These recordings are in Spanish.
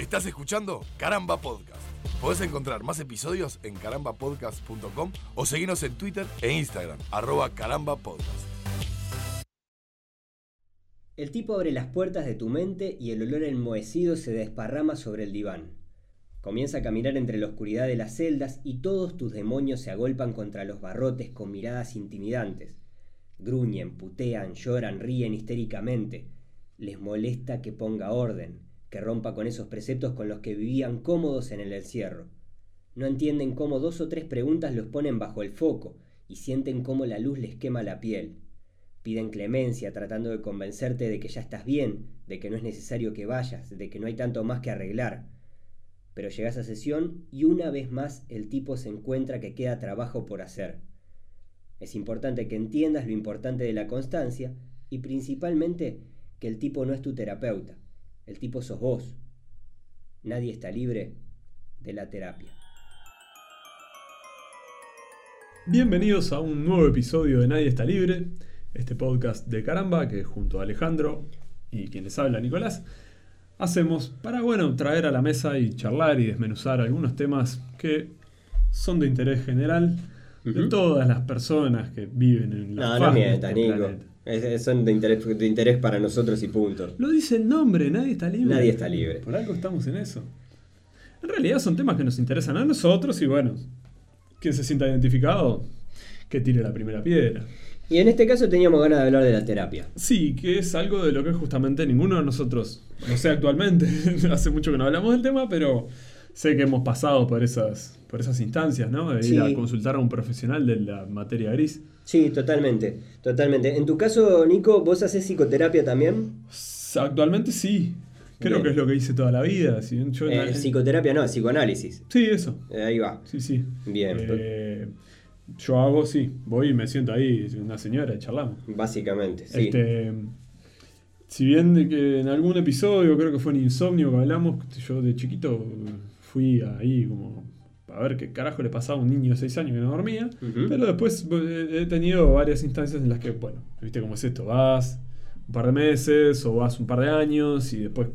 Estás escuchando Caramba Podcast. Podés encontrar más episodios en carambapodcast.com o seguirnos en Twitter e Instagram, arroba carambapodcast. El tipo abre las puertas de tu mente y el olor enmohecido se desparrama sobre el diván. Comienza a caminar entre la oscuridad de las celdas y todos tus demonios se agolpan contra los barrotes con miradas intimidantes. Gruñen, putean, lloran, ríen histéricamente. Les molesta que ponga orden, que rompa con esos preceptos con los que vivían cómodos en el encierro. No entienden cómo dos o tres preguntas los ponen bajo el foco y sienten cómo la luz les quema la piel. Piden clemencia tratando de convencerte de que ya estás bien, de que no es necesario que vayas, de que no hay tanto más que arreglar. Pero llegas a sesión y una vez más el tipo se encuentra que queda trabajo por hacer. Es importante que entiendas lo importante de la constancia y principalmente que el tipo no es tu terapeuta, el tipo sos vos. Nadie está libre de la terapia. Bienvenidos a un nuevo episodio de Nadie está libre, este podcast de caramba que junto a Alejandro y quien les habla Nicolás hacemos para bueno traer a la mesa y charlar y desmenuzar algunos temas que son de interés general de todas las personas que viven en la No, faz este Nico. planeta. Es- son de interés, de interés para nosotros y punto. Lo dice el nombre, nadie está libre. Nadie está libre. Por algo estamos en eso. En realidad son temas que nos interesan a nosotros y bueno, quien se sienta identificado, que tire la primera piedra. Y en este caso teníamos ganas de hablar de la terapia. Sí, que es algo de lo que justamente ninguno de nosotros, no sé actualmente, hace mucho que no hablamos del tema, pero sé que hemos pasado por esas, por esas instancias, ¿no? De ir Sí. a consultar a un profesional de la materia gris. Sí, totalmente, totalmente. En tu caso, Nico, ¿vos haces psicoterapia también? Actualmente sí, creo Bien. que es lo que hice toda la vida. si bien yo- Eh, psicoterapia no, psicoanálisis. Sí, eso. Eh, ahí va. Sí, sí. Bien. Eh, yo hago, sí, voy y me siento ahí, una señora, y charlamos. Básicamente, sí. Este, si bien de que en algún episodio, creo que fue en Insomnio que hablamos, yo de chiquito fui ahí como a ver qué carajo le pasaba a un niño de 6 años que no dormía, pero después he tenido varias instancias en las que, bueno, viste cómo es esto, vas un par de meses o vas un par de años y después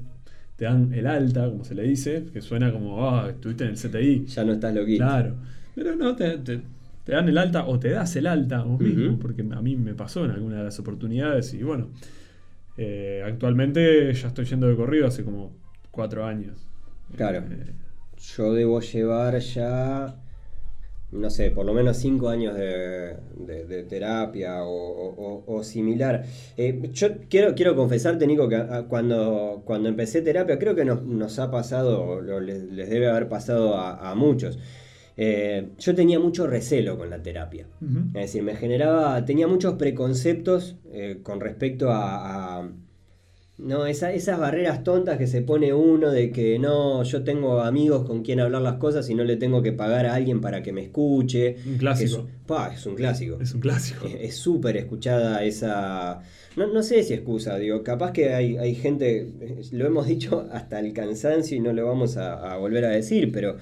te dan el alta, como se le dice, que suena como, ah, estuviste en el CTI. Ya no estás loquito. Claro. Pero no, te, te- te dan el alta o te das el alta vos mismo, porque a mí me pasó en alguna de las oportunidades y bueno, eh, actualmente ya estoy yendo de corrido hace como cuatro años. Claro. Eh, Yo debo llevar ya, no sé, por lo menos cinco años de, de- de terapia o, o- o- o similar. Eh, yo quiero, quiero confesarte, Nico, que cuando, cuando empecé terapia, creo que nos, nos ha pasado, lo- les, les debe haber pasado a, a muchos. Eh, yo tenía mucho recelo con la terapia. Es decir, me generaba, tenía muchos preconceptos eh, con respecto a, a- no, esa- esas barreras tontas que se pone uno de que no, yo tengo amigos con quien hablar las cosas y no le tengo que pagar a alguien para que me escuche. Un clásico. Es, pa, es un clásico. Es un clásico. Es- Es súper escuchada esa... No, no sé si excusa, digo, capaz que hay, hay gente, eh, lo hemos dicho hasta el cansancio y no lo vamos a, a volver a decir, pero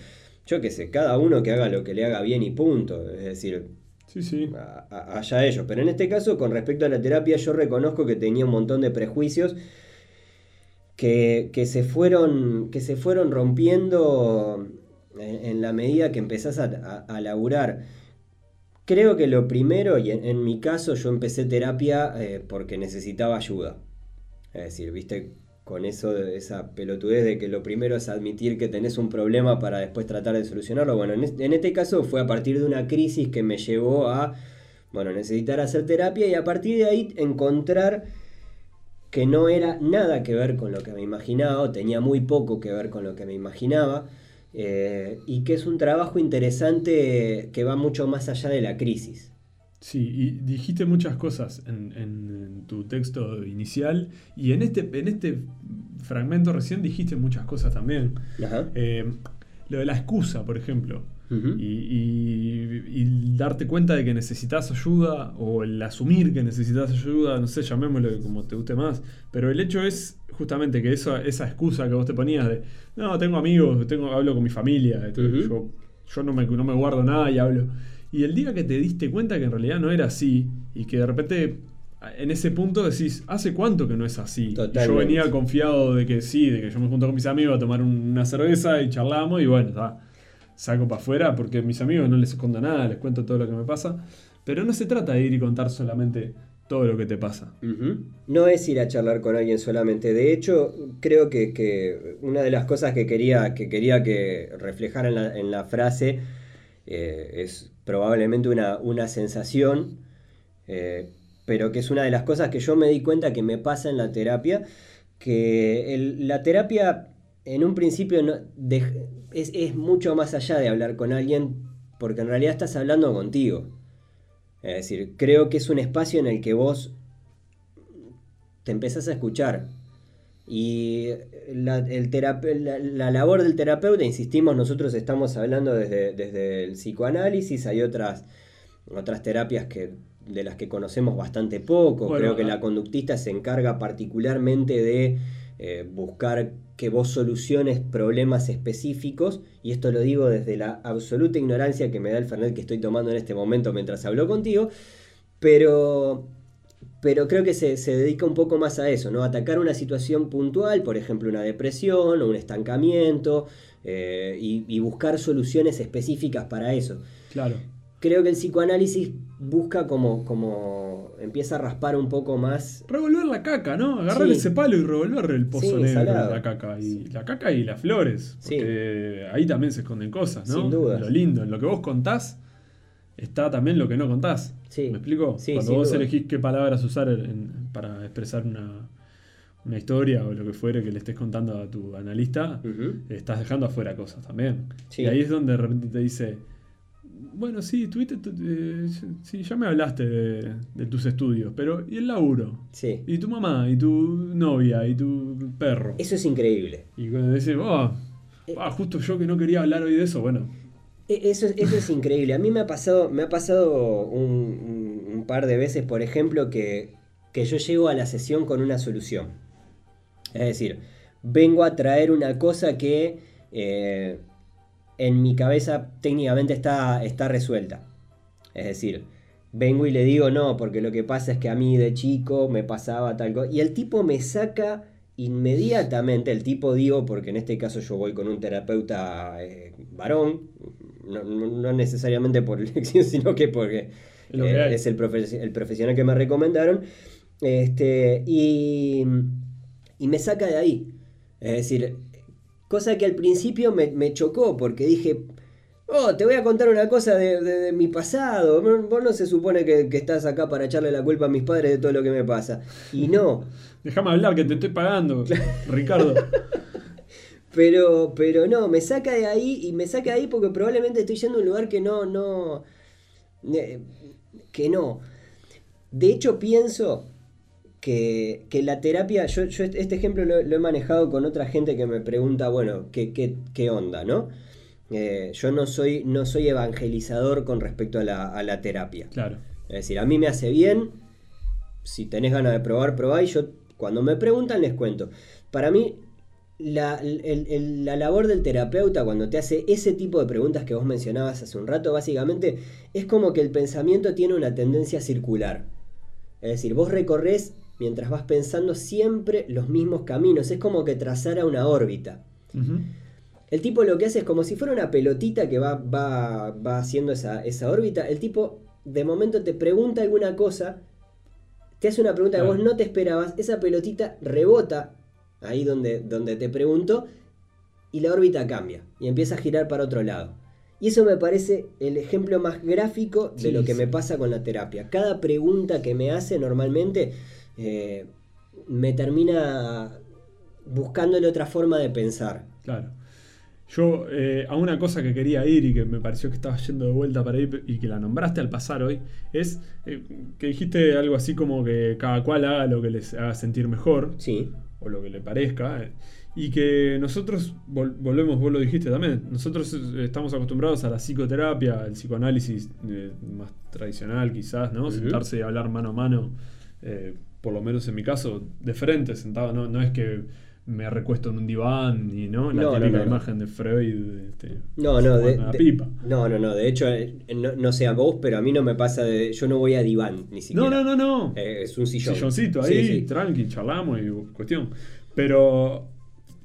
yo qué sé, cada uno que haga lo que le haga bien y punto. Es decir, Sí, sí. a- a- allá ellos. Pero en este caso, con respecto a la terapia, yo reconozco que tenía un montón de prejuicios que, se, fueron, que se fueron rompiendo en, la medida que empezás a, a- laburar. Creo que lo primero, y en, mi caso yo empecé terapia eh, porque necesitaba ayuda. Es decir, viste, con eso, de esa pelotudez de que lo primero es admitir que tenés un problema para después tratar de solucionarlo. Bueno, en, es- en este caso fue a partir de una crisis que me llevó a, bueno, necesitar hacer terapia y a partir de ahí encontrar que no era nada que ver con lo que me imaginaba, o tenía muy poco que ver con lo que me imaginaba, eh, y que es un trabajo interesante que va mucho más allá de la crisis. Sí, y dijiste muchas cosas en, tu texto inicial y en este, en este fragmento recién dijiste muchas cosas también. Ajá. Eh, lo de la excusa, por ejemplo. Y, y- y darte cuenta de que necesitas ayuda o el asumir que necesitas ayuda, no sé, llamémoslo como te guste más, pero el hecho es justamente que eso, esa excusa que vos te ponías de, no, tengo amigos, tengo, hablo con mi familia, Ujú. yo, yo no, me, no me guardo nada y hablo. Y el día que te diste cuenta que en realidad no era así y que de repente en ese punto decís, ¿hace cuánto que no es así? Yo venía confiado de que sí, de que yo me junto con mis amigos a tomar una cerveza y charlamos y bueno, ta, saco para afuera porque a mis amigos no les escondo nada, les cuento todo lo que me pasa. Pero no se trata de ir y contar solamente todo lo que te pasa. No es ir a charlar con alguien solamente. De hecho, creo que, que una de las cosas que quería que, quería que reflejara en la, en la frase eh, es probablemente una, una sensación, eh, pero que es una de las cosas que yo me di cuenta que me pasa en la terapia, que el- la terapia en un principio no- de- es, es mucho más allá de hablar con alguien, porque en realidad estás hablando contigo. Es decir, creo que es un espacio en el que vos te empezás a escuchar. Y la, el terape- la, la labor del terapeuta, insistimos, nosotros estamos hablando desde, desde el psicoanálisis, hay otras, otras terapias que, de las que conocemos bastante poco. Bueno, Creo que ah. la conductista se encarga particularmente de eh, buscar que vos soluciones problemas específicos, y esto lo digo desde la absoluta ignorancia que me da el Fernet que estoy tomando en este momento mientras hablo contigo, pero, pero creo que se, se dedica un poco más a eso, ¿no? Atacar una situación puntual, por ejemplo, una depresión o un estancamiento, eh, y, y buscar soluciones específicas para eso. Claro. Creo que el psicoanálisis busca como, como empieza a raspar un poco más. Revolver la caca, ¿no? Agarrar Sí. ese palo y revolver el pozo Sí, negro de la caca. Y la caca y las flores. Sí. Porque ahí también se esconden cosas, ¿no? Sin dudas. Lo lindo, en lo que vos contás, está también lo que no contás. Sí. ¿Me explico? Cuando vos duda. elegís qué palabras usar en- para expresar una, una historia o lo que fuere que le estés contando a tu analista, estás dejando afuera cosas también. Sí. Y ahí es donde de repente te dice, bueno, sí, tuviste, tu- eh, sí, ya me hablaste de, de tus estudios, pero ¿y el laburo? Sí. Y tu mamá, y tu novia, y tu perro. Eso es increíble. Y cuando dices, oh, ah, justo yo que no quería hablar hoy de eso, bueno, E- Eso, es- eso es increíble. A mí me ha pasado, me ha pasado un par de veces, por ejemplo, que, que yo llego a la sesión con una solución. Es decir, vengo a traer una cosa que eh, en mi cabeza técnicamente está, está resuelta. Es decir, vengo y le digo no, porque lo que pasa es que a mí de chico me pasaba tal cosa. Y el tipo me saca inmediatamente, el tipo digo, porque en este caso yo voy con un terapeuta eh, varón, no, no- no necesariamente por elección, sino que porque eh, es el, profe- el profesional que me recomendaron. Este, y, y me saca de ahí. Es decir, cosa que al principio me, me chocó porque dije, oh, te voy a contar una cosa de, de- de mi pasado. Vos no se supone que, que estás acá para echarle la culpa a mis padres de todo lo que me pasa. Y no. déjame hablar que te estoy pagando, Ricardo. Pero, pero no, me saca de ahí y me saca de ahí porque probablemente estoy yendo a un lugar que no, no, que no. De hecho pienso que, que la terapia, yo, yo este este ejemplo lo, lo he manejado con otra gente que me pregunta, bueno, ¿qué, qué, qué onda, no? Eh, yo no soy, no soy evangelizador con respecto a la, a la terapia. Claro. Es decir, a mí me hace bien. Si tenés ganas de probar, probá. Y yo, cuando me preguntan, les cuento. Para mí, la, el- el- la labor del terapeuta, cuando te hace ese tipo de preguntas que vos mencionabas hace un rato, básicamente es como que el pensamiento tiene una tendencia circular. Es decir, vos recorres mientras vas pensando siempre los mismos caminos. Es como que trazara una órbita. El tipo lo que hace es como si fuera una pelotita que va, va, va haciendo esa, esa órbita. El tipo de momento te pregunta alguna cosa, te hace una pregunta que vos no te esperabas, esa pelotita rebota ahí donde, donde te preguntó y la órbita cambia y empieza a girar para otro lado. Y eso me parece el ejemplo más gráfico de Sí, lo que sí. me pasa con la terapia. Cada pregunta que me hace normalmente eh, me termina buscándole otra forma de pensar. Claro. Yo, eh, a una cosa que quería ir y que me pareció que estabas yendo de vuelta para ir y que la nombraste al pasar hoy, es eh, que dijiste algo así como que cada cual haga lo que les haga sentir mejor, Sí, o lo que le parezca, y que nosotros, vol- volvemos, vos lo dijiste también, nosotros estamos acostumbrados a la psicoterapia, al psicoanálisis eh, más tradicional quizás, ¿no? Sentarse y hablar mano a mano, eh, por lo menos en mi caso, de frente, sentado, no, no es que me recuesto en un diván y no la No, no, típica no, no. imagen de Freud este, No, no, de, pipa. no, no, no. De hecho, eh, no, no sé a vos, pero a mí no me pasa de. Yo no voy a diván, ni siquiera. No, no, no, no. Eh, es un sillón. silloncito ahí, sí. tranqui, charlamos y cuestión. Pero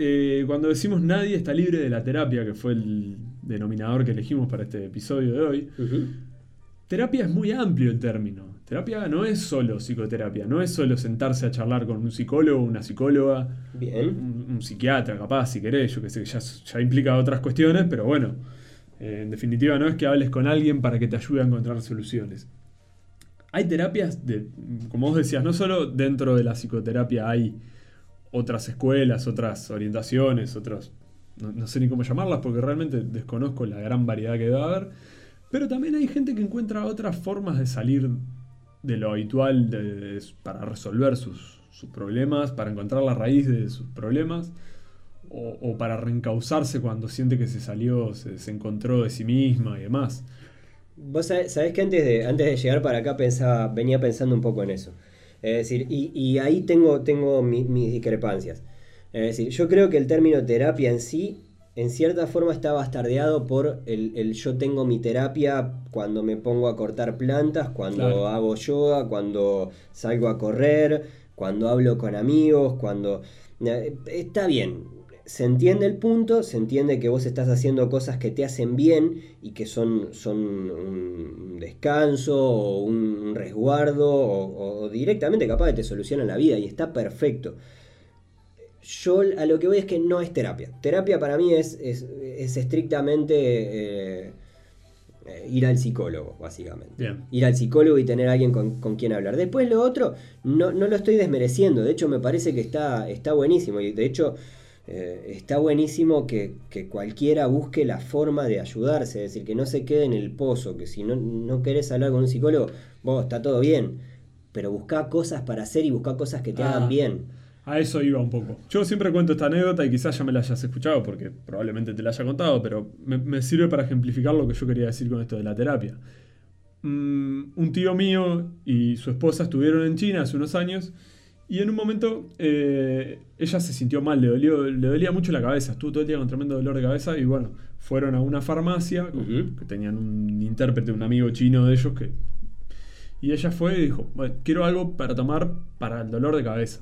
eh, cuando decimos nadie está libre de la terapia, que fue el denominador que elegimos para este episodio de hoy, terapia es muy amplio el término. Terapia no es solo psicoterapia, no es solo sentarse a charlar con un psicólogo, una psicóloga, Bien. un, un psiquiatra, capaz, si querés, yo que sé, ya, ya implica otras cuestiones, pero bueno, eh, en definitiva no es que hables con alguien para que te ayude a encontrar soluciones. Hay terapias, de, como vos decías, no solo dentro de la psicoterapia hay otras escuelas, otras orientaciones, otros, no, no sé ni cómo llamarlas porque realmente desconozco la gran variedad que debe haber, pero también hay gente que encuentra otras formas de salir de lo habitual para resolver sus, sus problemas, para encontrar la raíz de sus problemas, o, para reencauzarse cuando siente que se salió, se, se encontró de sí misma y demás. Vos sabés, que antes de, antes de llegar para acá pensaba, venía pensando un poco en eso. Es decir, y, ahí tengo, tengo mi- mis discrepancias. Es decir, yo creo que el término terapia en sí, en cierta forma está bastardeado por el, el yo tengo mi terapia cuando me pongo a cortar plantas, cuando Claro. hago yoga, cuando salgo a correr, cuando hablo con amigos, cuando... Eh, Está bien, se entiende el punto, se entiende que vos estás haciendo cosas que te hacen bien y que son, son un descanso o un resguardo o, o directamente capaz de te solucionan la vida y está perfecto. Yo a lo que voy es que no es terapia. Terapia para mí es, es, es estrictamente eh, eh, ir al psicólogo, básicamente. Bien. Ir al psicólogo y tener a alguien con, con quien hablar. Después lo otro, no, no lo estoy desmereciendo. De hecho, me parece que está, está buenísimo. Y de hecho, eh, está buenísimo que, que cualquiera busque la forma de ayudarse. Es decir, que no se quede en el pozo. Que si no, no querés hablar con un psicólogo, vos está todo bien. Pero buscá cosas para hacer y buscá cosas que te Ah. hagan bien. A eso iba un poco. Yo siempre cuento esta anécdota y quizás ya me la hayas escuchado porque probablemente te la haya contado, pero me, me sirve para ejemplificar lo que yo quería decir con esto de la terapia. Mm, un tío mío y su esposa estuvieron en China hace unos años y en un momento eh, ella se sintió mal, le, dolió, le dolía mucho la cabeza, estuvo todo el día con tremendo dolor de cabeza y bueno, fueron a una farmacia que tenían un intérprete, un amigo chino de ellos que... Y ella fue y dijo, bueno, quiero algo para tomar para el dolor de cabeza.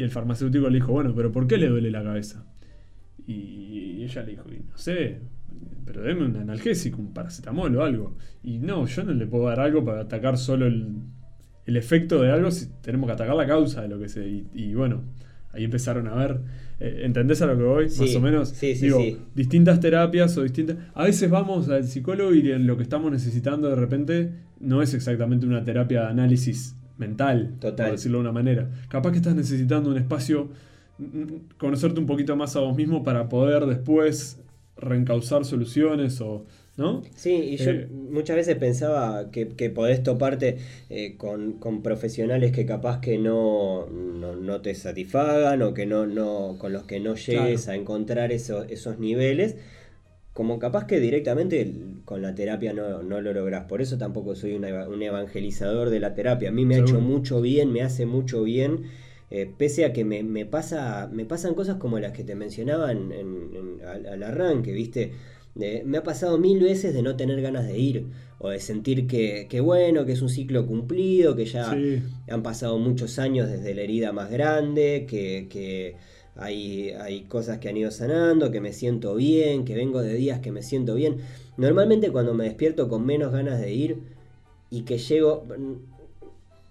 Y el farmacéutico le dijo, bueno, pero ¿por qué le duele la cabeza? Y ella le dijo, y no sé, pero deme un analgésico, un paracetamol o algo. Y no, yo no le puedo dar algo para atacar solo el, el efecto de algo si tenemos que atacar la causa de lo que se... Y, y bueno, ahí empezaron a ver, eh, ¿entendés a lo que voy? Sí, Más o menos. sí, sí, Digo, distintas terapias o distintas... A veces vamos al psicólogo y lo que estamos necesitando de repente no es exactamente una terapia de análisis mental, Total. por decirlo de una manera. Capaz que estás necesitando un espacio, mm, conocerte un poquito más a vos mismo para poder después reencauzar soluciones o... ¿No? Sí, y yo Eh, muchas veces pensaba que, que podés toparte eh, con, con profesionales que capaz que no, no, no te satisfagan o que no, no, con los que no llegues Claro. a encontrar eso- esos niveles, como capaz que directamente con la terapia no, no lo lográs. Por eso tampoco soy una un evangelizador de la terapia. A mí me ha hecho mucho bien, me hace mucho bien. eh, pese a que me, me pasa, me pasan cosas como las que te mencionaba en- en- en- al, al arranque, ¿viste? Me ha pasado mil veces de no tener ganas de ir o de sentir que, que bueno, que es un ciclo cumplido, que ya Sí. han pasado muchos años desde la herida más grande, que, que hay, hay cosas que han ido sanando, que me siento bien, que vengo de días que me siento bien. Normalmente cuando me despierto con menos ganas de ir y que llego,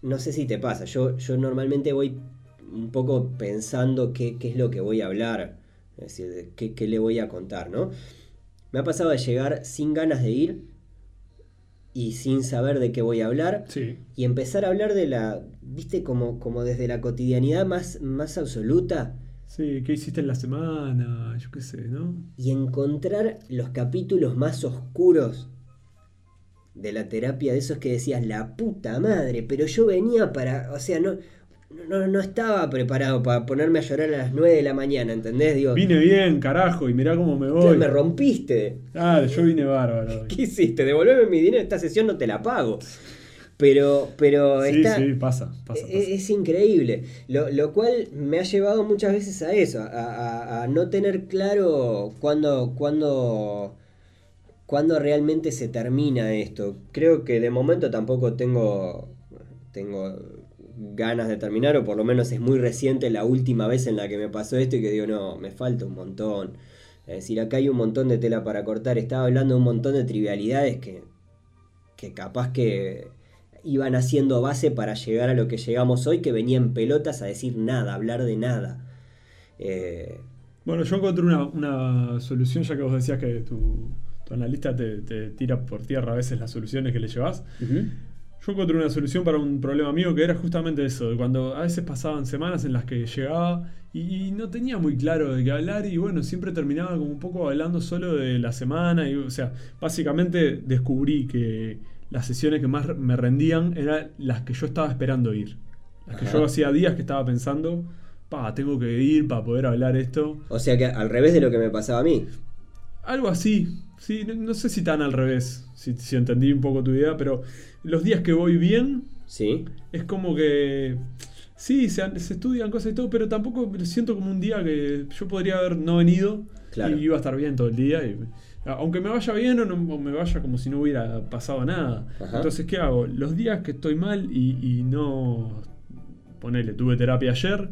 no sé si te pasa, yo, yo normalmente voy un poco pensando qué, qué es lo que voy a hablar, es decir, de qué, qué le voy a contar, ¿no? Me ha pasado de llegar sin ganas de ir y sin saber de qué voy a hablar Sí. y empezar a hablar de la, viste, como, como desde la cotidianidad más, más absoluta Sí, ¿qué hiciste en la semana? Yo qué sé, ¿no? y encontrar los capítulos más oscuros de la terapia, de esos que decías, la puta madre, pero yo venía para, o sea, no, no, no estaba preparado para ponerme a llorar a las 9 de la mañana, ¿entendés? Digo, Vine bien, carajo, y mirá cómo me "Claro, voy. me rompiste. Ah, yo vine bárbaro. ¿Qué hiciste? Devolveme mi dinero, esta sesión no te la pago. Pero, pero Sí, está, sí, pasa, pasa, es, pasa. es increíble. Lo, lo cual me ha llevado muchas veces a eso, a, a- a no tener claro cuándo, cuándo, cuándo realmente se termina esto. Creo que de momento tampoco tengo, tengo ganas de terminar, o por lo menos es muy reciente la última vez en la que me pasó esto y que digo, no, me falta un montón. Es decir, acá hay un montón de tela para cortar. Estaba hablando de un montón de trivialidades que, que capaz que iban haciendo base para llegar a lo que llegamos hoy, que venían pelotas a decir nada, a hablar de nada. Eh, Bueno, yo encontré una, una solución, ya que vos decías que tu, tu analista te, te tira por tierra a veces las soluciones que le llevas. Yo encontré una solución para un problema mío que era justamente eso, de cuando a veces pasaban semanas en las que llegaba y, y no tenía muy claro de qué hablar y bueno, siempre terminaba como un poco hablando solo de la semana y o sea, básicamente descubrí que las sesiones que más me rendían eran las que yo estaba esperando ir. Las que yo hacía días que estaba pensando, pa, tengo que ir para poder hablar esto. o sea que al revés de lo que me pasaba a mí. Algo así, sí, no, no sé si tan al revés, si, si entendí un poco tu idea, pero los días que voy bien, ¿Sí? es como que sí, se, estudian cosas y todo, pero tampoco me siento como un día que yo podría haber no venido Claro. y iba a estar bien todo el día. y- aunque me vaya bien o, no, o me vaya como si no hubiera pasado nada. Ajá. Entonces, ¿qué hago? Los días que estoy mal y, y no. Ponele, tuve terapia ayer,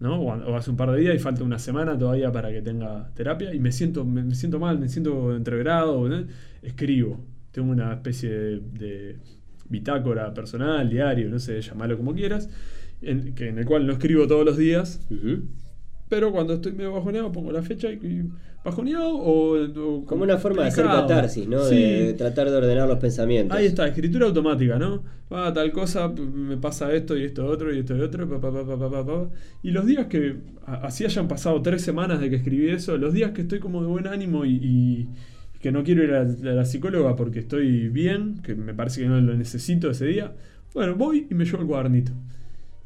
¿no? O, o hace un par de días y falta una semana todavía para que tenga terapia y me siento, me, me siento mal, me siento entreverado. ¿no? Escribo. Tengo una especie de, de bitácora personal, diario, no sé, llamalo como quieras, en, que, en el cual no escribo todos los días. Pero cuando estoy medio bajoneado pongo la fecha y, bajoneado o, o Como una forma de hacer catarsis, ¿no? Sí. De, de tratar de ordenar los pensamientos. Ahí está, escritura automática, ¿no? Ah, tal cosa, me pasa esto y esto otro y esto y otro, pa, pa, pa. Y los días que, así hayan pasado tres semanas de que escribí eso, los días que estoy como de buen ánimo y, y que no quiero ir a, la- a la psicóloga porque estoy bien, que me parece que no lo necesito ese día, bueno, voy y me llevo el cuadernito.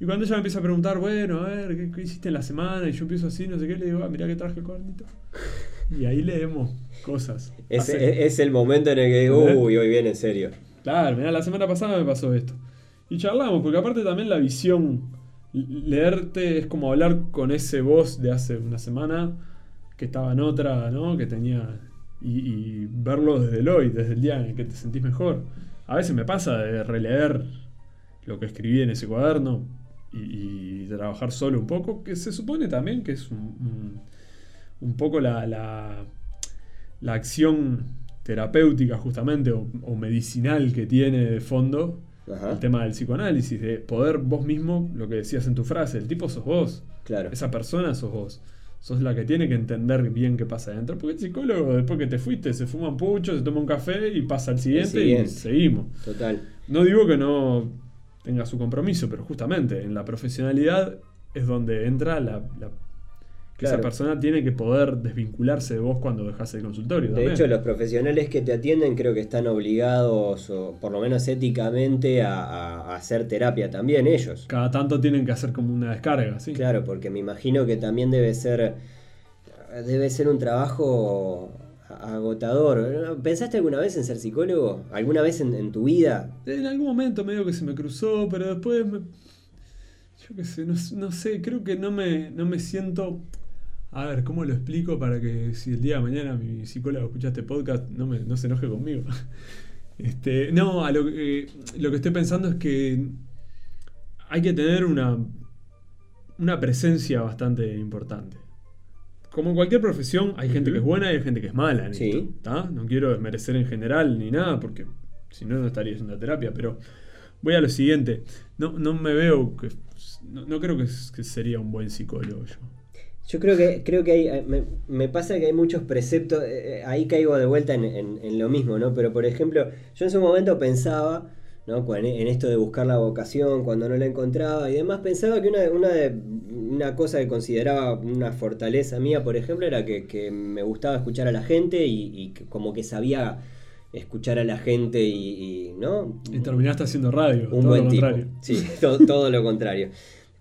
Y cuando ella me empieza a preguntar, bueno, a ver, ¿qué, qué hiciste en la semana? Y yo empiezo así, no sé qué, le digo, ah, mirá que traje el cuadernito. Y ahí leemos cosas. Es, Hace- es- el momento en el que digo, uy, hoy viene en serio. Claro, mirá, la semana pasada me pasó esto. Y charlamos, porque aparte también la visión, leerte es como hablar con ese voz de hace una semana que estaba en otra, ¿no? Que tenía. Y, y verlo desde el hoy, desde el día en el que te sentís mejor. A veces me pasa de releer lo que escribí en ese cuaderno y, y trabajar solo un poco, que se supone también que es un, un- un poco la, la, la acción terapéutica justamente o, o medicinal que tiene de fondo Ajá. el tema del psicoanálisis, de poder vos mismo, lo que decías en tu frase, el tipo sos vos, Claro. esa persona sos vos. Sos la que tiene que entender bien qué pasa adentro. Porque el psicólogo, después que te fuiste, se fuma un pucho, se toma un café y pasa al siguiente, siguiente. y seguimos. Total. No digo que no tenga su compromiso, pero justamente en la profesionalidad es donde entra la. la- que Claro. esa persona tiene que poder desvincularse de vos cuando dejas el consultorio. De también. hecho, los profesionales que te atienden creo que están obligados, o por lo menos éticamente, a hacer terapia también ellos. Cada tanto tienen que hacer como una descarga, ¿sí? Claro, porque me imagino que también debe ser debe ser un trabajo agotador. ¿Pensaste alguna vez en ser psicólogo? ¿Alguna vez en, tu vida? En algún momento medio que se me cruzó, pero después me- yo qué sé, no, no sé, creo que no me, no me siento... A ver, ¿cómo lo explico para que si el día de mañana mi psicólogo escucha este podcast no, me, no se enoje conmigo? Este, no, a lo, que- lo que estoy pensando es que hay que tener una, una presencia bastante importante. Como en cualquier profesión, hay gente que es buena y hay gente que es mala. en Sí. esto. No quiero desmerecer en general ni nada, porque si no, no estaría haciendo terapia. Pero voy a lo siguiente. No, no me veo que. No, no creo que, que sería un buen psicólogo yo. Yo creo que, creo que hay, me, me pasa que hay muchos preceptos, eh, eh, ahí caigo de vuelta en, en- en lo mismo, ¿no? Pero por ejemplo, yo en su momento pensaba, ¿no? En, en esto de buscar la vocación cuando no la encontraba y demás, pensaba que una, una, de- una cosa que consideraba una fortaleza mía, por ejemplo, era que, que me gustaba escuchar a la gente y, y que como que sabía escuchar a la gente y, y, ¿no? Y terminaste haciendo radio. un todo buen lo tipo. contrario. Sí, to- todo, lo contrario.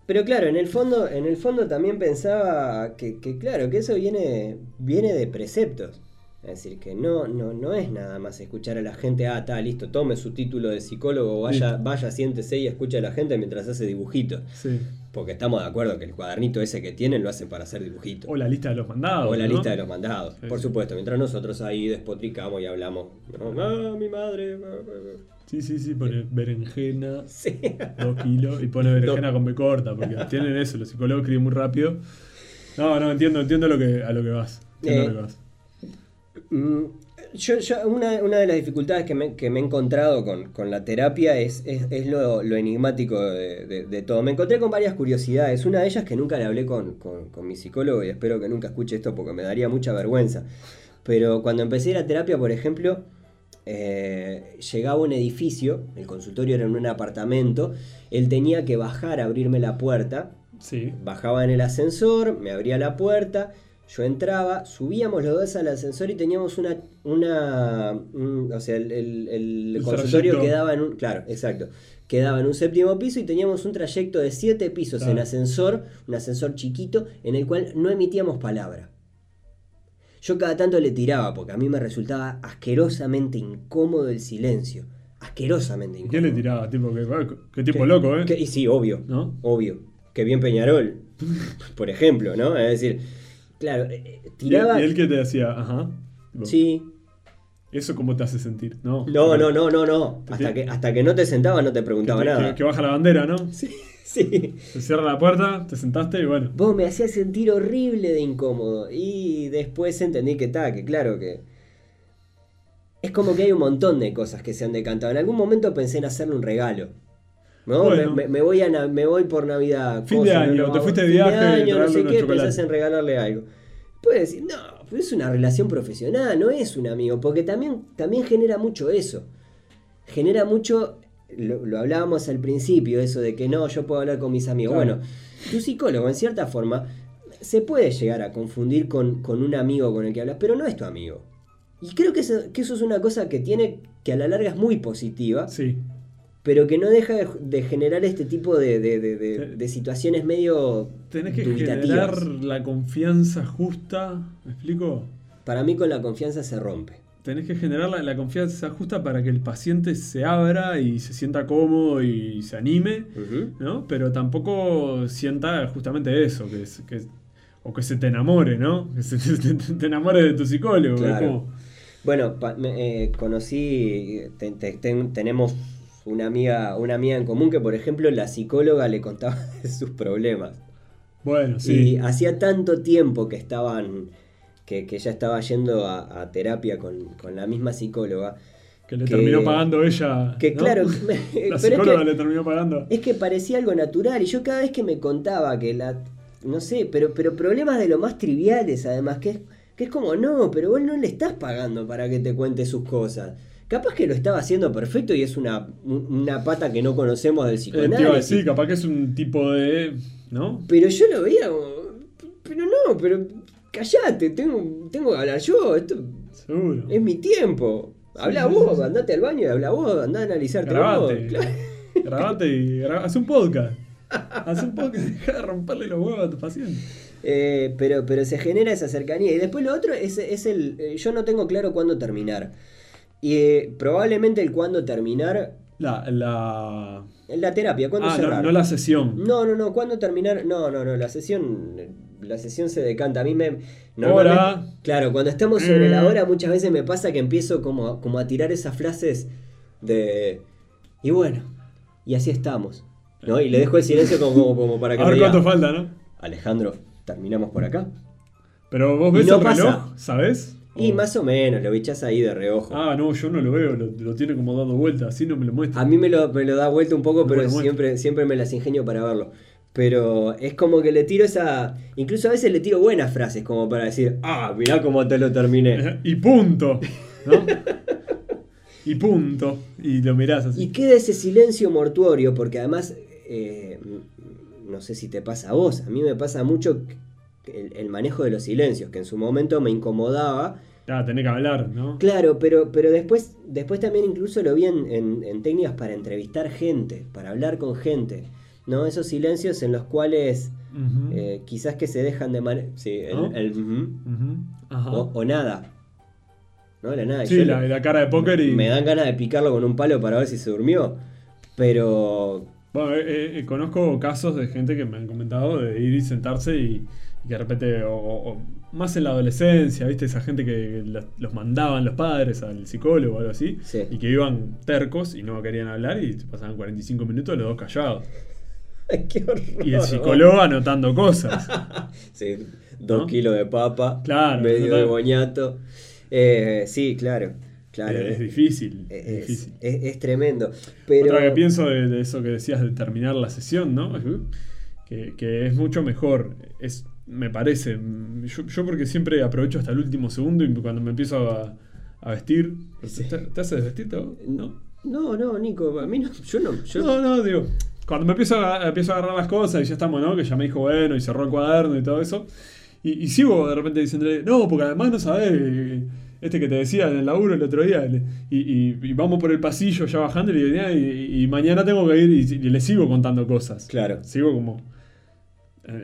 Pero claro, en el fondo, en el fondo también pensaba que, que, claro, que eso viene, viene de preceptos. Es decir, que no, no, no es nada más escuchar a la gente, ah, está, listo, tome su título de psicólogo, vaya, vaya, siéntese y escuche a la gente mientras hace dibujitos. Sí. Porque estamos de acuerdo que el cuadernito ese que tienen lo hacen para hacer dibujitos. O la lista de los mandados. O la ¿no? lista de los mandados, Sí. por supuesto. Mientras nosotros ahí despotricamos y hablamos, ¿no? ah, mi madre. Sí, sí, sí, pone berenjena, Sí. dos kilos, y pone berenjena con B corta, porque tienen eso, los psicólogos escriben muy rápido. No, no, entiendo, entiendo lo que, a lo que vas. Entiendo Eh, a lo que vas. Yo, yo- una, una de las dificultades que me, que me he encontrado con, con la terapia es, es, es lo, lo enigmático de, de- de todo. Me encontré con varias curiosidades. Una de ellas que nunca le hablé con, con- con mi psicólogo y espero que nunca escuche esto porque me daría mucha vergüenza. Pero cuando empecé la terapia, por ejemplo, eh, llegaba a un edificio, el consultorio era en un apartamento, él tenía que bajar a abrirme la puerta Sí. Bajaba en el ascensor, me abría la puerta, yo entraba, subíamos los dos al ascensor y teníamos una. una un- o sea, el, el- el El consultorio trayecto. quedaba en un. Claro, exacto. Quedaba en un séptimo piso y teníamos un trayecto de siete pisos en ascensor, un ascensor chiquito, en el cual no emitíamos palabra. Yo cada tanto le tiraba porque a mí me resultaba asquerosamente incómodo el silencio. Asquerosamente ¿Y incómodo. quién le tiraba? Tipo, qué, qué tipo Que- loco, ¿eh? que- y sí, obvio. ¿No? Obvio. Que bien Peñarol. por ejemplo, ¿no? Es decir, claro, eh, ¿Y, tiraba. y él que te decía, ajá. Tipo, Sí. ¿Eso cómo te hace sentir? No. No, no, no, no, no. Hasta que, hasta que no te sentabas no te Que, preguntaba te- nada. que- que baja la bandera, ¿no? Sí, sí. Se cierra la puerta, te sentaste y bueno. Vos me hacías sentir horrible de incómodo. Y después entendí que está, que claro que. Es como que hay un montón de cosas que se han decantado. En algún momento pensé en hacerle un regalo. ¿No? Bueno. Me, voy a me voy por Navidad. Fin de año, te fuiste de fin viaje y año, no sé qué, pensás en regalarle algo. Puedes decir, no, es una relación profesional, no es un amigo. Porque también, también genera mucho eso. Genera mucho. Lo, lo hablábamos al principio, eso de que no, yo puedo hablar con mis amigos. Claro. Bueno, tu psicólogo, en cierta forma, se puede llegar a confundir con, con un amigo con el que hablas, pero no es tu amigo. Y creo que eso, que eso es una cosa que tiene, que a la larga es muy positiva, Sí. Pero que no deja de, de generar este tipo de, de- de- situaciones medio Tenés que generar la confianza justa. ¿Me explico? Para mí con la confianza se rompe. Tenés que generar la, la confianza justa para que el paciente se abra y se sienta cómodo y se anime. ¿no? Pero tampoco sienta justamente eso, que, es- que- o que se te enamore, ¿no? Que se te, te- te enamore de tu psicólogo. Claro. Bueno, pa- eh, conocí, te- te- ten- tenemos una amiga, una amiga en común que, por ejemplo, la psicóloga le contaba de sus problemas. bueno, Y sí. hacía tanto tiempo que estaban, que, que ella estaba yendo a, a terapia con, con la misma psicóloga. que le que- terminó pagando ella. Que ¿no? claro, La pero es psicóloga que, le terminó pagando. es que parecía algo natural. Y yo cada vez que me contaba que la. No sé, pero, pero problemas de lo más triviales, además, que es, que es como, no, pero vos no le estás pagando para que te cuente sus cosas. Capaz que lo estaba haciendo perfecto y es una, una pata que no conocemos del Eh, psicoanálisis. decir, capaz que es un tipo de. ¿No? Pero yo lo veía como. Pero no, pero callate, tengo, tengo que hablar yo. Esto Seguro. es mi tiempo. Habla sí, vos, sí, sí. andate al baño y habla vos, andá a analizarte Grabate. vos. Claro. Grabate y haz un podcast. Haz un podcast y deja de romperle los huevos a tu paciente. Eh, pero, pero se genera esa cercanía. Y después lo otro es, es el. eh, yo no tengo claro cuándo terminar. Y eh, probablemente el cuándo terminar. La. la... La terapia, ¿cuándo Ah, cerrar? no la sesión. No, no, no, ¿cuándo terminar? No, no, no, la sesión, la sesión se decanta. A mí me... Hora. Claro, cuando estamos sobre la Mm. hora muchas veces me pasa que empiezo como, a- como a tirar esas frases de... Y bueno, y así estamos. ¿no? Y le dejo el silencio como, como, como para que A me ver diga, cuánto falta, ¿no? Alejandro, ¿terminamos por acá? Pero vos ves no el reloj. ¿sabes? Y O- más o menos, lo bichás ahí de reojo. Ah, no, yo no lo veo, lo, lo tiene como dando vuelta, así no me lo muestra. A mí me lo, me lo da vuelta un poco, pero siempre, siempre me las ingenio para verlo. Pero es como que le tiro esa. Incluso a veces le tiro buenas frases, como para decir, ah, mirá cómo te lo terminé. y punto, ¿no? y punto. Y lo mirás así. Y queda ese silencio mortuorio, porque además, eh, no sé si te pasa a vos, a mí me pasa mucho el, el manejo de los silencios, que en su momento me incomodaba. Ah, tenés que hablar, ¿no? Claro, pero, pero después, después también incluso lo vi en, en- en técnicas para entrevistar gente, para hablar con gente. ¿no? Esos silencios en los cuales eh, quizás que se dejan de manera. Sí, el, o, o nada. ¿no? La nada. Sí, Yo la, le- la cara de póker y. Me dan ganas de picarlo con un palo para ver si se durmió. Pero Bueno, eh, eh, conozco casos de gente que me han comentado de ir y sentarse y, y que de repente, o, o- o más en la adolescencia, ¿viste? Esa gente que los mandaban los padres al psicólogo o algo así, Sí. y que iban tercos y no querían hablar y pasaban 45 minutos los dos callados. qué horror. Y el psicólogo anotando cosas. Sí, dos ¿No? kilos de papa, Claro, medio de boñato. Eh, sí, claro, claro. es, es difícil. Es, es difícil. es- tremendo. Pero, Otra que pienso de, de eso que decías de terminar la sesión, ¿no? Que, que es mucho mejor. Es, me parece. Yo, yo porque siempre aprovecho hasta el último segundo y cuando me empiezo a, a vestir. Sí. ¿Te, te haces vestirte vos? ¿No? No, no, Nico, a mí no, yo no, yo No, no, digo. Cuando me empiezo a, empiezo a agarrar las cosas y ya estamos, ¿no? Que ya me dijo bueno y cerró el cuaderno y todo eso. Y, y sigo de repente diciéndole, no, porque además no sabés. eh, Este que te decía en el laburo el otro día, y, y- y vamos por el pasillo ya bajando y, le digo, "Ah, y, y mañana tengo que ir y le sigo contando cosas. Claro. Sigo como.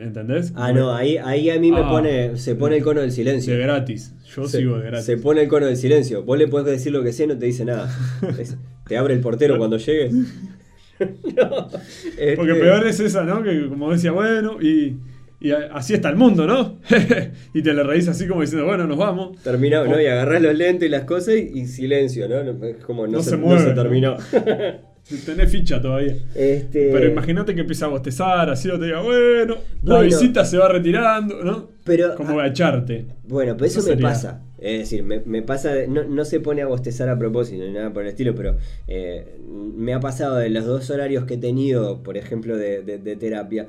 ¿Entendés? Ah, no, ahí, ahí a mí me Ah. pone, se pone el cono del silencio. De gratis. Yo se, sigo de gratis. se pone el cono del silencio. Vos le podés decir lo que sea y no te dice nada. Es- te abre el portero cuando llegues. No, este, Porque peor es esa, ¿no? Que como decía, bueno, y, y así está el mundo, ¿no? y te le reís así como diciendo, bueno, nos vamos. Terminado, ¿no? Y agarrás los lentes y las cosas y, y silencio, ¿no? Es como no, No se, se no mueve, se terminó. Tenés ficha todavía. este, Pero imagínate que empieza a bostezar, así, o te diga, bueno, la visita se va retirando, ¿no? Pero, Como a echarte. Bueno, pero eso, Eso me sería- pasa. Es decir, me, me pasa, de- no, no se pone a bostezar a propósito ni nada por el estilo, pero eh, me ha pasado de los dos horarios que he tenido, por ejemplo, de, de- de terapia.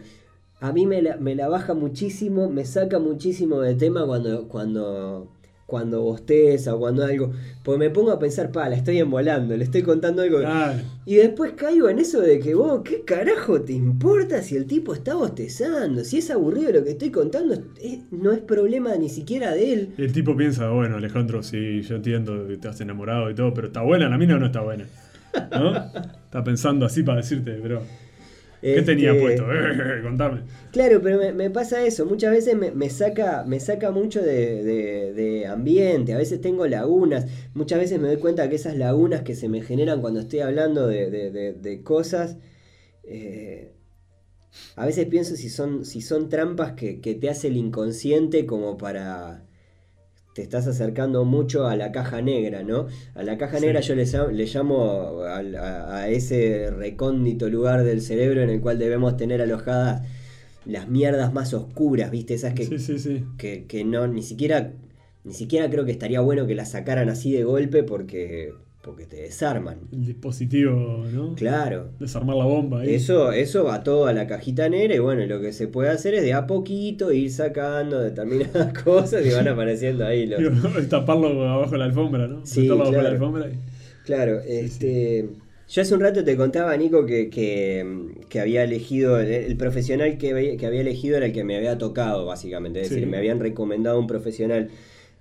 A mí me la, me la baja muchísimo, me saca muchísimo de tema cuando, cuando, cuando bosteza o cuando algo. Porque me pongo a pensar, pa, la estoy embolando, le estoy contando algo. Claro. Y después caigo en eso de que vos, ¿qué carajo te importa si el tipo está bostezando? Si es aburrido lo que estoy contando, es- no es problema ni siquiera de él. El tipo piensa, bueno, Alejandro, sí, yo entiendo que estás enamorado y todo, pero ¿está buena? La mina o no está buena. ¿No? Está pensando así para decirte, pero. ¿Qué tenía Este, puesto? Contame. Claro, pero me, me pasa eso. Muchas veces me, me saca, me saca mucho de, de- de ambiente. A veces tengo lagunas. Muchas veces me doy cuenta que esas lagunas que se me generan cuando estoy hablando de, de- de- de cosas. eh, a veces pienso si son, si son trampas que, que te hace el inconsciente como para... Te estás acercando mucho a la caja negra, ¿no? A la caja Sí. negra yo le, llamo- le llamo al- a, a ese recóndito lugar del cerebro en el cual debemos tener alojadas las mierdas más oscuras, ¿viste? Esas que, Sí, sí, sí. que, que no, ni siquiera, ni siquiera creo que estaría bueno que las sacaran así de golpe porque, porque te desarman. El dispositivo, ¿no? Claro. Desarmar la bomba ahí. Eso, eso va todo a la cajita negra y bueno, lo que se puede hacer es de a poquito ir sacando determinadas cosas y van apareciendo ahí los... Taparlo abajo de la alfombra, ¿no? Sí, Meterlo abajo de la claro. alfombra y- Claro, este... Yo hace un rato te contaba, Nico, que, que, que había elegido, el, el profesional que, había- que había elegido era el que me había tocado, básicamente. Es Sí. decir, me habían recomendado un profesional.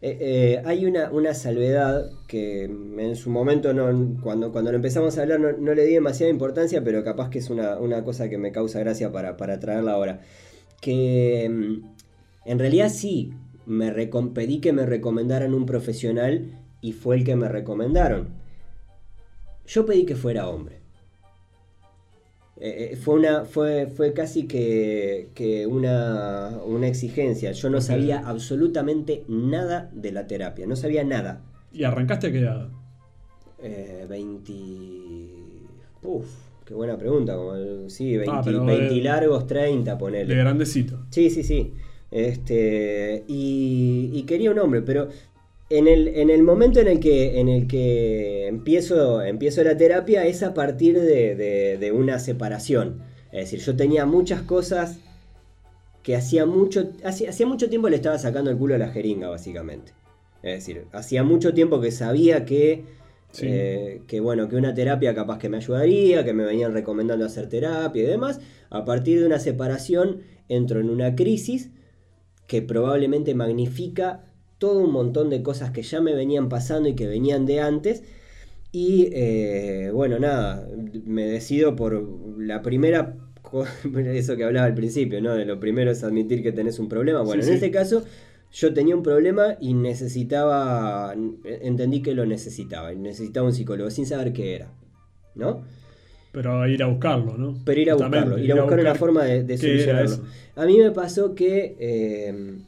Eh, eh, hay una, una salvedad que en su momento, no, cuando, cuando lo empezamos a hablar, no, le di demasiada importancia, pero capaz que es una, una cosa que me causa gracia para, para traerla ahora. Que mm, en realidad sí, me pedí que me recomendaran un profesional y fue el que me recomendaron. Yo pedí que fuera hombre. Eh, eh, fue, una, fue, fue casi que, que una, una exigencia. Yo no sabía absolutamente nada de la terapia. No sabía nada. ¿Y arrancaste a qué edad? Eh, 20... Uf, qué buena pregunta. Como sí, 20, Ah, pero 20 de- largos, 30, ponele. De grandecito. Sí, sí, sí. Este, y, y quería un hombre, pero en el, en el momento en el que, en el que empiezo, empiezo la terapia es a partir de, de- de una separación. Es decir, yo tenía muchas cosas que hacía mucho, hacía, hacía mucho tiempo le estaba sacando el culo a la jeringa, básicamente. Es decir, hacía mucho tiempo que sabía que, Sí. eh, que, bueno, que una terapia capaz que me ayudaría, que me venían recomendando hacer terapia y demás. A partir de una separación entro en una crisis que probablemente magnifica todo un montón de cosas que ya me venían pasando y que venían de antes. Y eh, bueno, nada, me decido por la primera, eso que hablaba al principio, ¿no? De lo primero es admitir que tenés un problema. Bueno, Sí, en sí. este caso, yo tenía un problema y necesitaba, entendí que lo necesitaba, y necesitaba un psicólogo sin saber qué era, ¿no? Pero ir a buscarlo, ¿no? Pero ir a buscarlo, ir, a buscar, una forma de, solucionarlo. A mí me pasó que eh,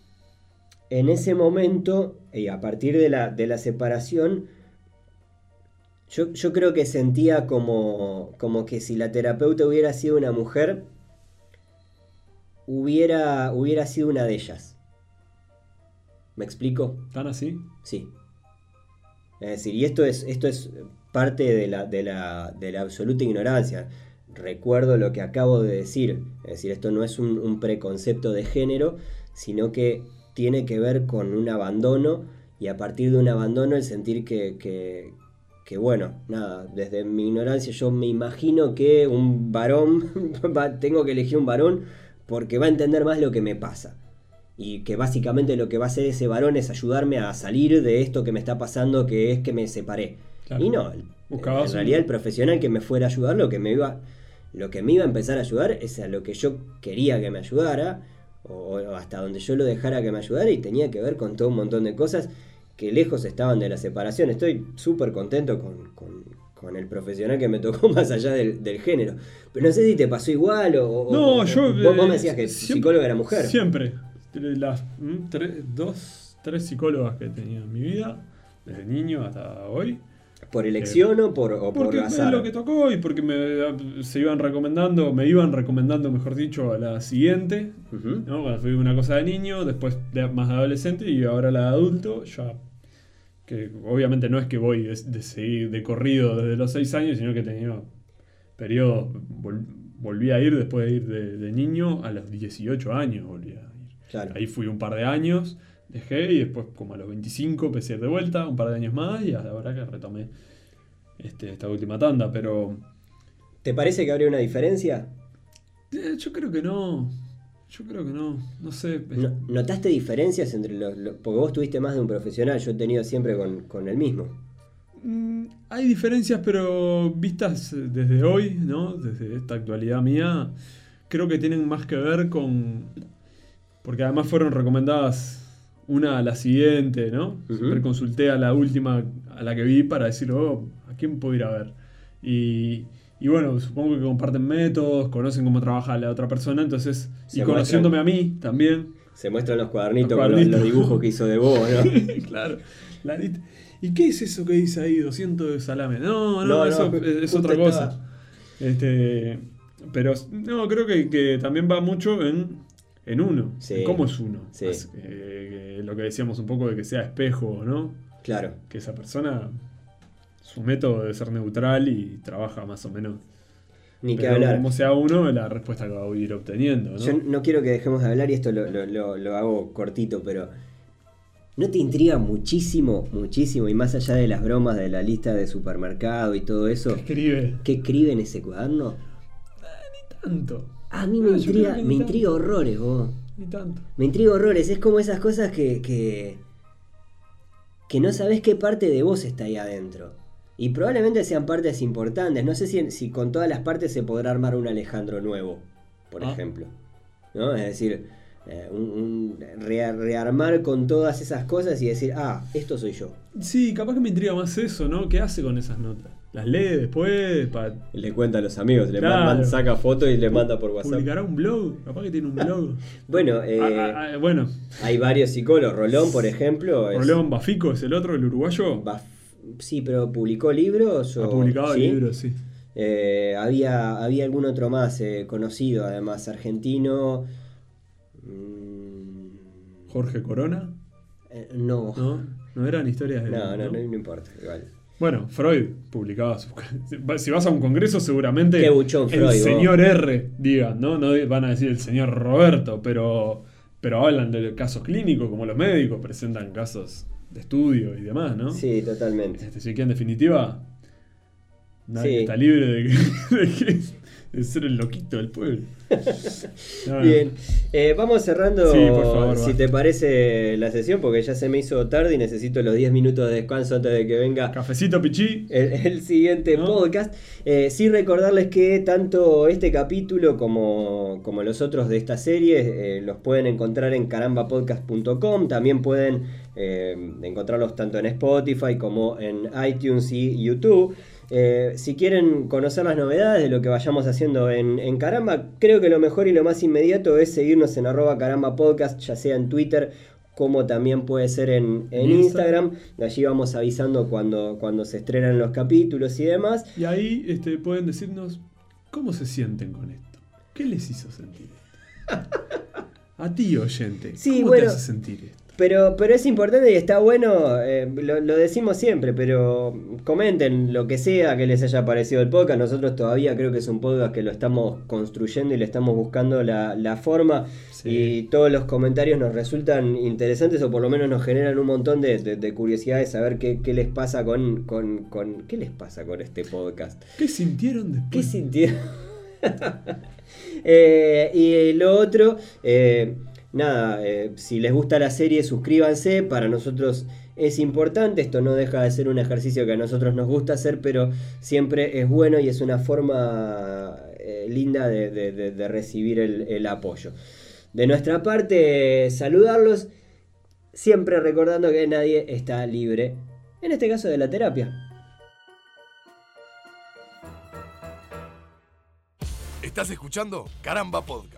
en ese momento, y a partir de la, de la separación, yo, yo, creo que sentía como, como que si la terapeuta hubiera sido una mujer, hubiera, hubiera sido una de ellas. ¿Me explico? ¿Tan así? Sí. Es decir, y esto es, esto es parte de la, de, la, de la absoluta ignorancia. Recuerdo lo que acabo de decir. Es decir, esto no es un, preconcepto de género, sino que tiene que ver con un abandono y a partir de un abandono el sentir que, que, que bueno, nada, desde mi ignorancia yo me imagino que un varón, tengo que elegir un varón porque va a entender más lo que me pasa. Y que básicamente lo que va a hacer ese varón es ayudarme a salir de esto que me está pasando, que es que me separé. Y no, en realidad el profesional que me fuera a ayudar, lo que me iba, lo que me iba a empezar a ayudar es a lo que yo quería que me ayudara, o, hasta donde yo lo dejara que me ayudara, y tenía que ver con todo un montón de cosas que lejos estaban de la separación. Estoy súper contento con, el profesional que me tocó más allá del, género. Pero no sé si te pasó igual o... No, yo... Vos, me decías que psicóloga era mujer. Siempre las tres, dos, tres psicólogas que he tenido en mi vida, desde niño hasta hoy. ¿Por elección o por, o porque es lo que tocó y porque me, se iban recomendando, me iban recomendando, mejor dicho, a la siguiente. Cuando fui una cosa de niño, después más de adolescente y ahora la de adulto, ya que obviamente no es que voy de, seguir de corrido desde los 6 años, sino que he tenido periodos, volví a ir después de ir de, de, niño a los 18 años, volví a Ahí fui un par de años, dejé y después como a los 25 empecé a ir de vuelta, un par de años más y ahora que retomé este, esta última tanda, pero... ¿Te parece que habría una diferencia? Eh, yo creo que no. Yo creo que no, no sé. ¿Notaste diferencias entre los, Porque vos tuviste más de un profesional, yo he tenido siempre con, el mismo. Mm, hay diferencias, pero vistas desde hoy, ¿no? Desde esta actualidad mía, creo que tienen más que ver con porque además fueron recomendadas una a la siguiente, ¿no? Siempre consulté a la última, a la que vi, para decir, oh, ¿a quién puedo ir a ver? Y, bueno, supongo que comparten métodos, conocen cómo trabaja la otra persona, entonces, y conociéndome a mí también. Se muestran los cuadernitos, con los, dibujos que hizo de vos, ¿no? claro. ¿Y qué es eso que dice ahí? 200 de salame. No, no, eso es, otra cosa. Este, pero no, creo que, que también va mucho en en uno. ¿Cómo es uno? Eh, lo que decíamos un poco de que sea espejo, ¿no? Claro. Que esa persona, su método debe ser neutral y trabaja más o menos. Ni que hablar. Como sea uno, la respuesta que va a ir obteniendo. ¿no? Yo no quiero que dejemos de hablar y esto lo, hago cortito, pero ¿No te intriga muchísimo, muchísimo, y más allá de las bromas de la lista de supermercado y todo eso? ¿Qué escribe? ¿Qué escribe en ese cuaderno? ni tanto. A mí me, intriga, me intriga horrores, vos. Ni tanto. Me intriga horrores. Es como esas cosas que, que, que no sabes qué parte de vos está ahí adentro. Y probablemente sean partes importantes. No sé si, si con todas las partes se podrá armar un Alejandro nuevo, por ah. ejemplo. ¿No? Es decir, eh, un, rearmar con todas esas cosas y decir, ah, esto soy yo. Sí, capaz que me intriga más eso, ¿no? ¿Qué hace con esas notas? Las lee después. Le cuenta a los amigos, le saca fotos y le manda por WhatsApp. ¿Publicará un blog? Capaz que tiene un blog. bueno, eh, ah, ah, ah, bueno, hay varios psicólogos. Rolón, por ejemplo. Rolón Bafico es el otro, el uruguayo. sí, pero publicó libros. Ha publicado libros, sí. Eh, había, había algún otro más eh, conocido, además, argentino. Mm. Jorge Corona. no. no. No eran historias de. No, no, no, no importa, igual. Bueno, Freud publicaba sus... Si vas a un congreso, seguramente el señor R, digan, ¿no? No van a decir el señor Roberto, pero, pero hablan de casos clínicos, como los médicos presentan casos de estudio y demás, ¿no? Sí, totalmente. Este, así que en definitiva, nadie está libre de que, de ser el loquito del pueblo. Bien, Eh, vamos cerrando, Sí, por favor, si va. te parece, la sesión, porque ya se me hizo tarde y necesito los 10 minutos de descanso antes de que venga Cafecito Pichí. el, el siguiente ¿No? podcast. Eh, sí recordarles que tanto este capítulo como, como los otros de esta serie eh, los pueden encontrar en carambapodcast.com. También pueden encontrarlos tanto en Spotify como en iTunes y YouTube. Eh, si quieren conocer las novedades de lo que vayamos haciendo en, en Caramba, creo que lo mejor y lo más inmediato es seguirnos en arroba caramba podcast, ya sea en Twitter como también puede ser en, Instagram. Allí vamos avisando cuando, cuando se estrenan los capítulos y demás. Y ahí este, pueden decirnos cómo se sienten con esto. ¿Qué les hizo sentir esto? A ti, oyente. Sí, ¿Cómo bueno. te hace sentir esto? Pero, pero es importante y está bueno, eh, lo, lo decimos siempre, pero comenten lo que sea que les haya parecido el podcast. Nosotros todavía creo que es un podcast que lo estamos construyendo y le estamos buscando la, la forma. Sí. Y todos los comentarios nos resultan interesantes o por lo menos nos generan un montón de, de- de curiosidad de saber qué, qué les pasa con, con, con- qué les pasa con este podcast. ¿Qué sintieron después? ¿Qué sintieron? Eh, y lo otro, eh, nada, eh, si les gusta la serie, suscríbanse. Para nosotros es importante. Esto no deja de ser un ejercicio que a nosotros nos gusta hacer, pero siempre es bueno y es una forma eh, linda de, recibir el apoyo. De nuestra parte, saludarlos. Siempre recordando que nadie está libre, en este caso de la terapia. Estás escuchando Caramba Podcast.